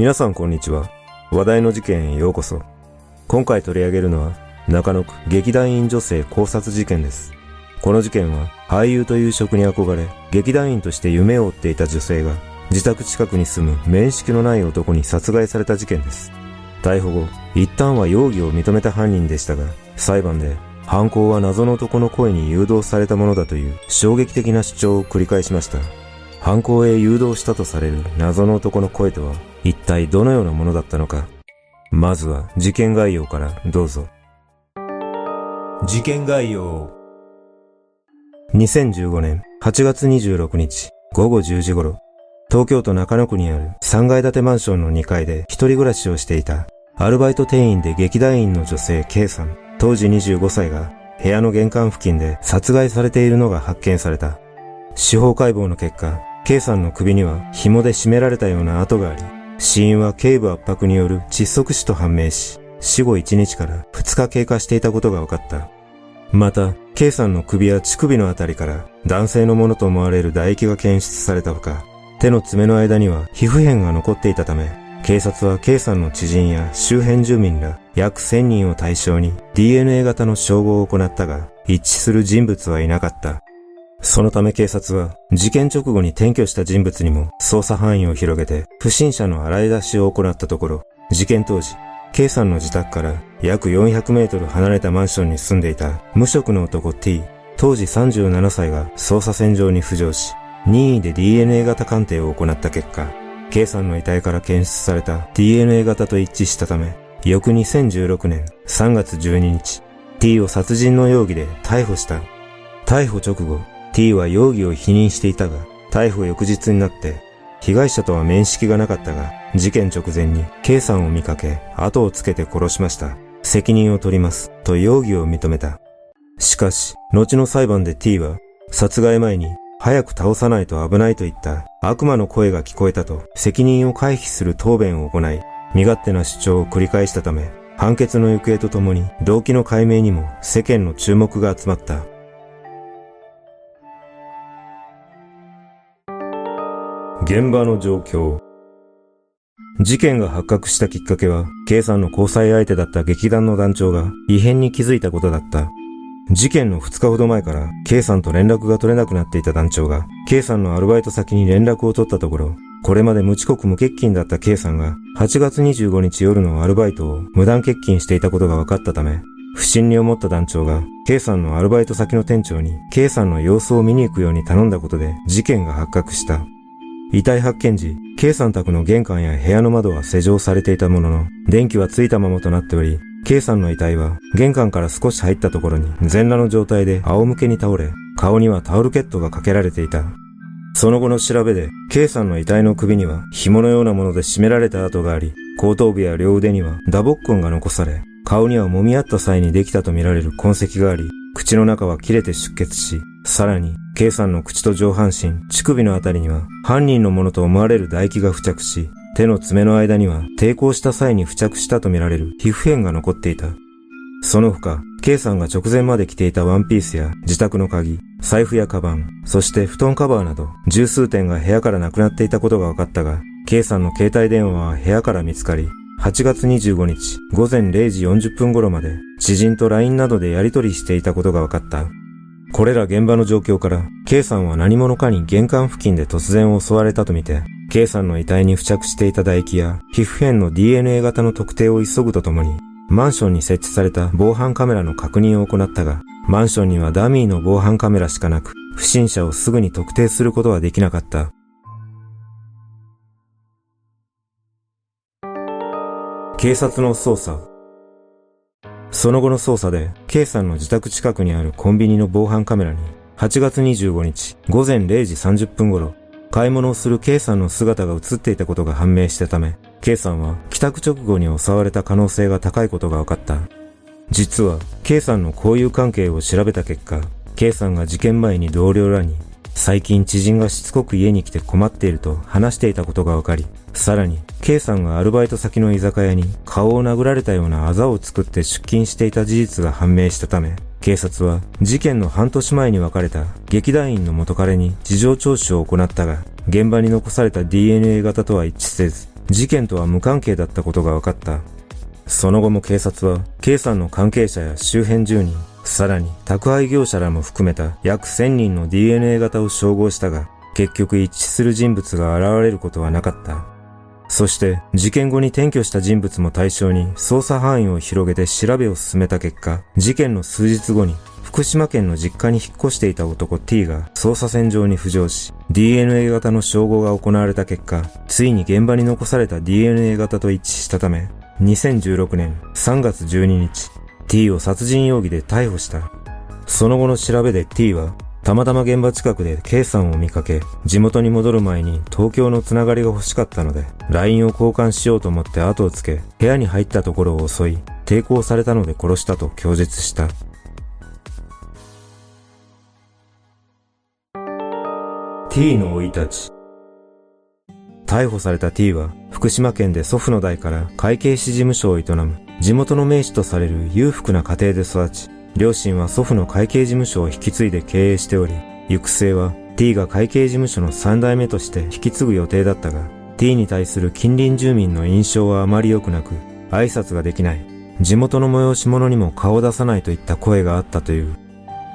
皆さんこんにちは。話題の事件へようこそ。今回取り上げるのは、中野区劇団員女性考察事件です。この事件は、俳優という職に憧れ、劇団員として夢を追っていた女性が、自宅近くに住む面識のない男に殺害された事件です。逮捕後、一旦は容疑を認めた犯人でしたが、裁判で、犯行は謎の男の声に誘導されたものだという衝撃的な主張を繰り返しました。犯行へ誘導したとされる謎の男の声とは、一体どのようなものだったのか。まずは事件概要からどうぞ。事件概要。2015年8月26日午後10時頃、東京都中野区にある3階建てマンションの2階で一人暮らしをしていたアルバイト店員で劇団員の女性 K さん、当時25歳が部屋の玄関付近で殺害されているのが発見された。司法解剖の結果、K さんの首には紐で絞められたような跡があり、死因は頸部圧迫による窒息死と判明し、死後1日から2日経過していたことが分かった。また、K さんの首や乳首のあたりから男性のものと思われる唾液が検出されたほか、手の爪の間には皮膚片が残っていたため、警察は K さんの知人や周辺住民ら約1000人を対象に DNA 型の照合を行ったが、一致する人物はいなかった。そのため警察は事件直後に転居した人物にも捜査範囲を広げて不審者の洗い出しを行ったところ、事件当時、K さんの自宅から約400メートル離れたマンションに住んでいた無職の男 T、当時37歳が捜査線上に浮上し、任意で DNA 型鑑定を行った結果、K さんの遺体から検出された DNA 型と一致したため、翌2016年3月12日、T を殺人の容疑で逮捕した。逮捕直後、T は容疑を否認していたが、逮捕翌日になって、被害者とは面識がなかったが、事件直前に K さんを見かけ、後をつけて殺しました。責任を取ります。と容疑を認めた。しかし、後の裁判で T は、殺害前に、早く倒さないと危ないといった悪魔の声が聞こえたと責任を回避する答弁を行い、身勝手な主張を繰り返したため、判決の行方とともに動機の解明にも世間の注目が集まった。現場の状況。事件が発覚したきっかけは、K さんの交際相手だった劇団の団長が異変に気づいたことだった。事件の2日ほど前から K さんと連絡が取れなくなっていた団長が K さんのアルバイト先に連絡を取ったところ、これまで無遅刻無欠勤だった K さんが8月25日夜のアルバイトを無断欠勤していたことが分かったため、不審に思った団長が K さんのアルバイト先の店長に K さんの様子を見に行くように頼んだことで事件が発覚した。遺体発見時、K さん宅の玄関や部屋の窓は施錠されていたものの、電気はついたままとなっており、K さんの遺体は玄関から少し入ったところに全裸の状態で仰向けに倒れ、顔にはタオルケットがかけられていた。その後の調べで、K さんの遺体の首には紐のようなもので締められた跡があり、後頭部や両腕には打撲痕が残され、顔には揉み合った際にできたとみられる痕跡があり、口の中は切れて出血し、さらに、K さんの口と上半身、乳首のあたりには、犯人のものと思われる唾液が付着し、手の爪の間には抵抗した際に付着したとみられる皮膚片が残っていた。その他、K さんが直前まで着ていたワンピースや自宅の鍵、財布やカバン、そして布団カバーなど十数点が部屋からなくなっていたことが分かったが、K さんの携帯電話は部屋から見つかり、8月25日午前0時40分頃まで知人と LINE などでやり取りしていたことが分かった。これら現場の状況から、K さんは何者かに玄関付近で突然襲われたとみて、K さんの遺体に付着していた唾液や皮膚片の DNA 型の特定を急ぐとともに、マンションに設置された防犯カメラの確認を行ったが、マンションにはダミーの防犯カメラしかなく、不審者をすぐに特定することはできなかった。警察の捜査その後の捜査で、K さんの自宅近くにあるコンビニの防犯カメラに、8月25日午前0時30分頃、買い物をする K さんの姿が映っていたことが判明したため、K さんは帰宅直後に襲われた可能性が高いことが分かった。実は、K さんの交友関係を調べた結果、K さんが事件前に同僚らに、最近知人がしつこく家に来て困っていると話していたことが分かり、さらに、K さんがアルバイト先の居酒屋に顔を殴られたようなあざを作って出勤していた事実が判明したため、警察は事件の半年前に別れた劇団員の元彼に事情聴取を行ったが、現場に残された DNA 型とは一致せず、事件とは無関係だったことが分かった。その後も警察は、K さんの関係者や周辺住人、さらに宅配業者らも含めた約1000人の DNA 型を照合したが、結局一致する人物が現れることはなかった。そして事件後に転居した人物も対象に捜査範囲を広げて調べを進めた結果、事件の数日後に福島県の実家に引っ越していた男 T が捜査線上に浮上し、DNA 型の照合が行われた結果、ついに現場に残された DNA 型と一致したため、2016年3月12日、T を殺人容疑で逮捕した。その後の調べで T は、たまたま現場近くで K さんを見かけ、地元に戻る前に東京のつながりが欲しかったので、LINE を交換しようと思って後をつけ、部屋に入ったところを襲い、抵抗されたので殺したと供述した。T の生い立ち。逮捕された T は福島県で祖父の代から会計士事務所を営む地元の名士とされる裕福な家庭で育ち、両親は祖父の会計事務所を引き継いで経営しており、行く末は T が会計事務所の3代目として引き継ぐ予定だったが、T に対する近隣住民の印象はあまり良くなく、挨拶ができない、地元の催し物にも顔を出さないといった声があったという。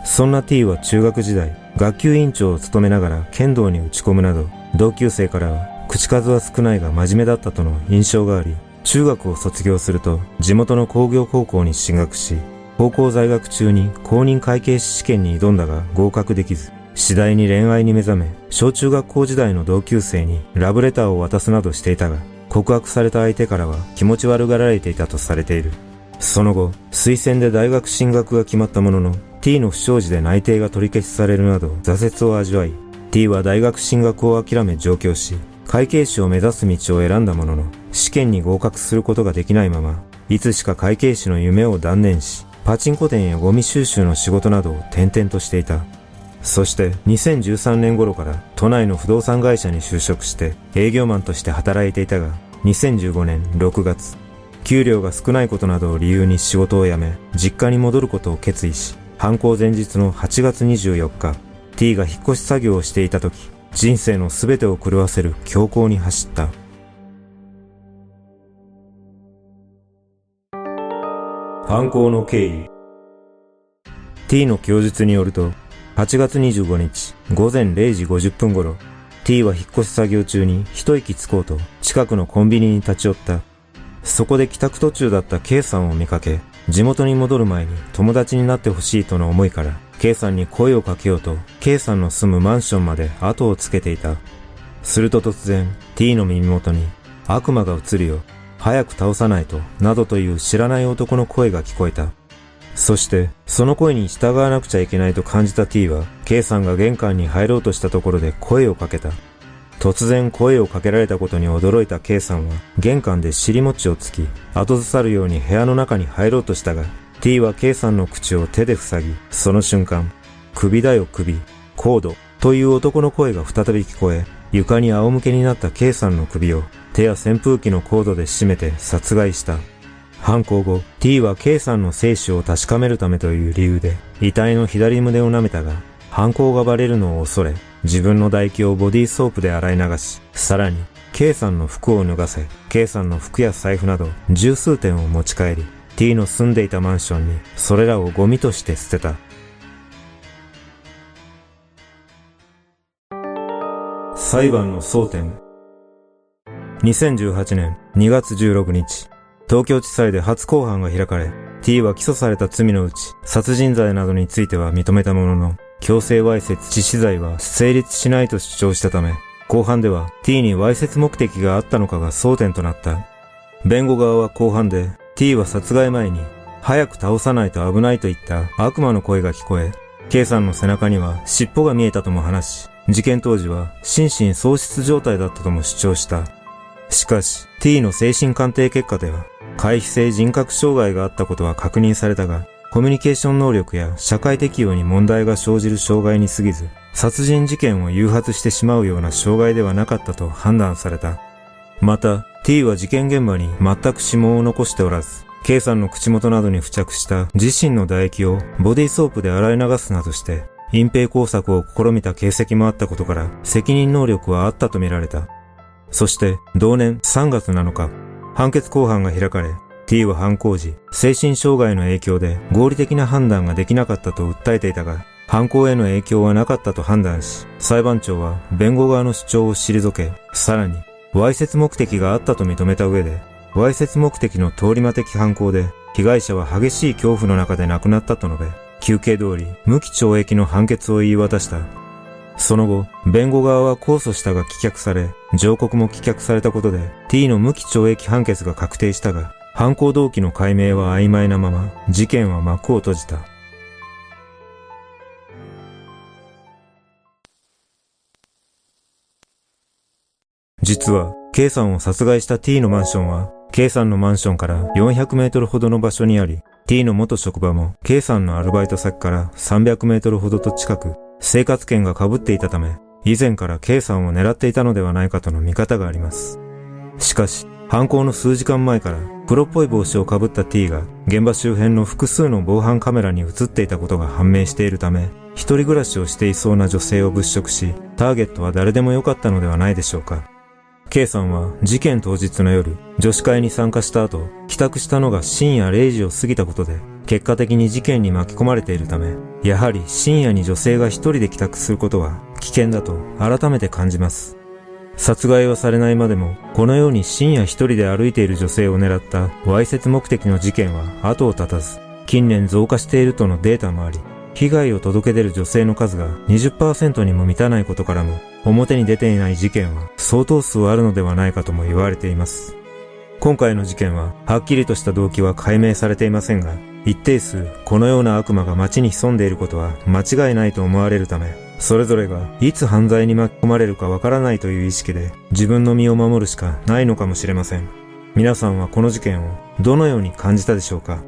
そんな T は中学時代、学級委員長を務めながら剣道に打ち込むなど、同級生からは口数は少ないが真面目だったとの印象があり、中学を卒業すると地元の工業高校に進学し、高校在学中に公認会計士試験に挑んだが合格できず、次第に恋愛に目覚め、小中学校時代の同級生にラブレターを渡すなどしていたが、告白された相手からは気持ち悪がられていたとされている。その後、推薦で大学進学が決まったものの、T の不祥事で内定が取り消しされるなど挫折を味わい、T は大学進学を諦め上京し、会計士を目指す道を選んだものの、試験に合格することができないまま、いつしか会計士の夢を断念し、パチンコ店やゴミ収集の仕事などを転々としていた。そして2013年頃から都内の不動産会社に就職して営業マンとして働いていたが、2015年6月、給料が少ないことなどを理由に仕事を辞め、実家に戻ることを決意し、犯行前日の8月24日、T が引っ越し作業をしていた時、人生の全てを狂わせる強行に走った。犯行の経緯 T の供述によると、8月25日午前0時50分頃、T は引っ越し作業中に一息つこうと近くのコンビニに立ち寄った。そこで帰宅途中だった K さんを見かけ、地元に戻る前に友達になってほしいとの思いから K さんに声をかけようと、K さんの住むマンションまで後をつけていた。すると突然、T の耳元に、悪魔が映るよ、早く倒さないと、などという知らない男の声が聞こえた。そして、その声に従わなくちゃいけないと感じた T は、K さんが玄関に入ろうとしたところで声をかけた。突然声をかけられたことに驚いた K さんは、玄関で尻餅をつき、後ずさるように部屋の中に入ろうとしたが、T は K さんの口を手で塞ぎ、その瞬間、首だよ首、コードという男の声が再び聞こえ、床に仰向けになった K さんの首を手や扇風機のコードで締めて殺害した。犯行後、T は K さんの生死を確かめるためという理由で、遺体の左胸を舐めたが、犯行がバレるのを恐れ、自分の唾液をボディーソープで洗い流し、さらに、K さんの服を脱がせ、K さんの服や財布など十数点を持ち帰り、T の住んでいたマンションにそれらをゴミとして捨てた。裁判の争点2018年2月16日、東京地裁で初公判が開かれ、T は起訴された罪のうち、殺人罪などについては認めたものの、強制わいせつ致死罪は成立しないと主張したため、後半では T にわいせつ目的があったのかが争点となった。弁護側は後半で T は殺害前に、早く倒さないと危ないといった悪魔の声が聞こえ、K さんの背中には尻尾が見えたとも話し、事件当時は心神喪失状態だったとも主張した。しかし、T の精神鑑定結果では、回避性人格障害があったことは確認されたが、コミュニケーション能力や社会適応に問題が生じる障害に過ぎず、殺人事件を誘発してしまうような障害ではなかったと判断された。また、T は事件現場に全く指紋を残しておらず、K さんの口元などに付着した自身の唾液をボディーソープで洗い流すなどして、隠蔽工作を試みた形跡もあったことから、責任能力はあったとみられた。そして同年3月7日、判決公判が開かれ、T は犯行時、精神障害の影響で合理的な判断ができなかったと訴えていたが、犯行への影響はなかったと判断し、裁判長は弁護側の主張を退け、さらに、わいせつ目的があったと認めた上で、わいせつ目的の通り魔的犯行で、被害者は激しい恐怖の中で亡くなったと述べ、休憩通り無期懲役の判決を言い渡した。その後、弁護側は控訴したが棄却され、上告も棄却されたことで、T の無期懲役判決が確定したが、犯行動機の解明は曖昧なまま、事件は幕を閉じた。実は、K さんを殺害した T のマンションは、K さんのマンションから400メートルほどの場所にあり、T の元職場も K さんのアルバイト先から300メートルほどと近く、生活圏が被っていたため、以前から K さんを狙っていたのではないかとの見方があります。しかし、犯行の数時間前から黒っぽい帽子をかぶった T が現場周辺の複数の防犯カメラに映っていたことが判明しているため、一人暮らしをしていそうな女性を物色し、ターゲットは誰でもよかったのではないでしょうか。K さんは事件当日の夜、女子会に参加した後、帰宅したのが深夜0時を過ぎたことで、結果的に事件に巻き込まれているため、やはり深夜に女性が一人で帰宅することは危険だと改めて感じます。殺害はされないまでも、このように深夜一人で歩いている女性を狙ったわいせつ目的の事件は後を絶たず、近年増加しているとのデータもあり、被害を届け出る女性の数が20%にも満たないことからも、表に出ていない事件は相当数あるのではないかとも言われています。今回の事件は、はっきりとした動機は解明されていませんが、一定数、このような悪魔が街に潜んでいることは間違いないと思われるため、それぞれがいつ犯罪に巻き込まれるかわからないという意識で自分の身を守るしかないのかもしれません。皆さんはこの事件をどのように感じたでしょうか？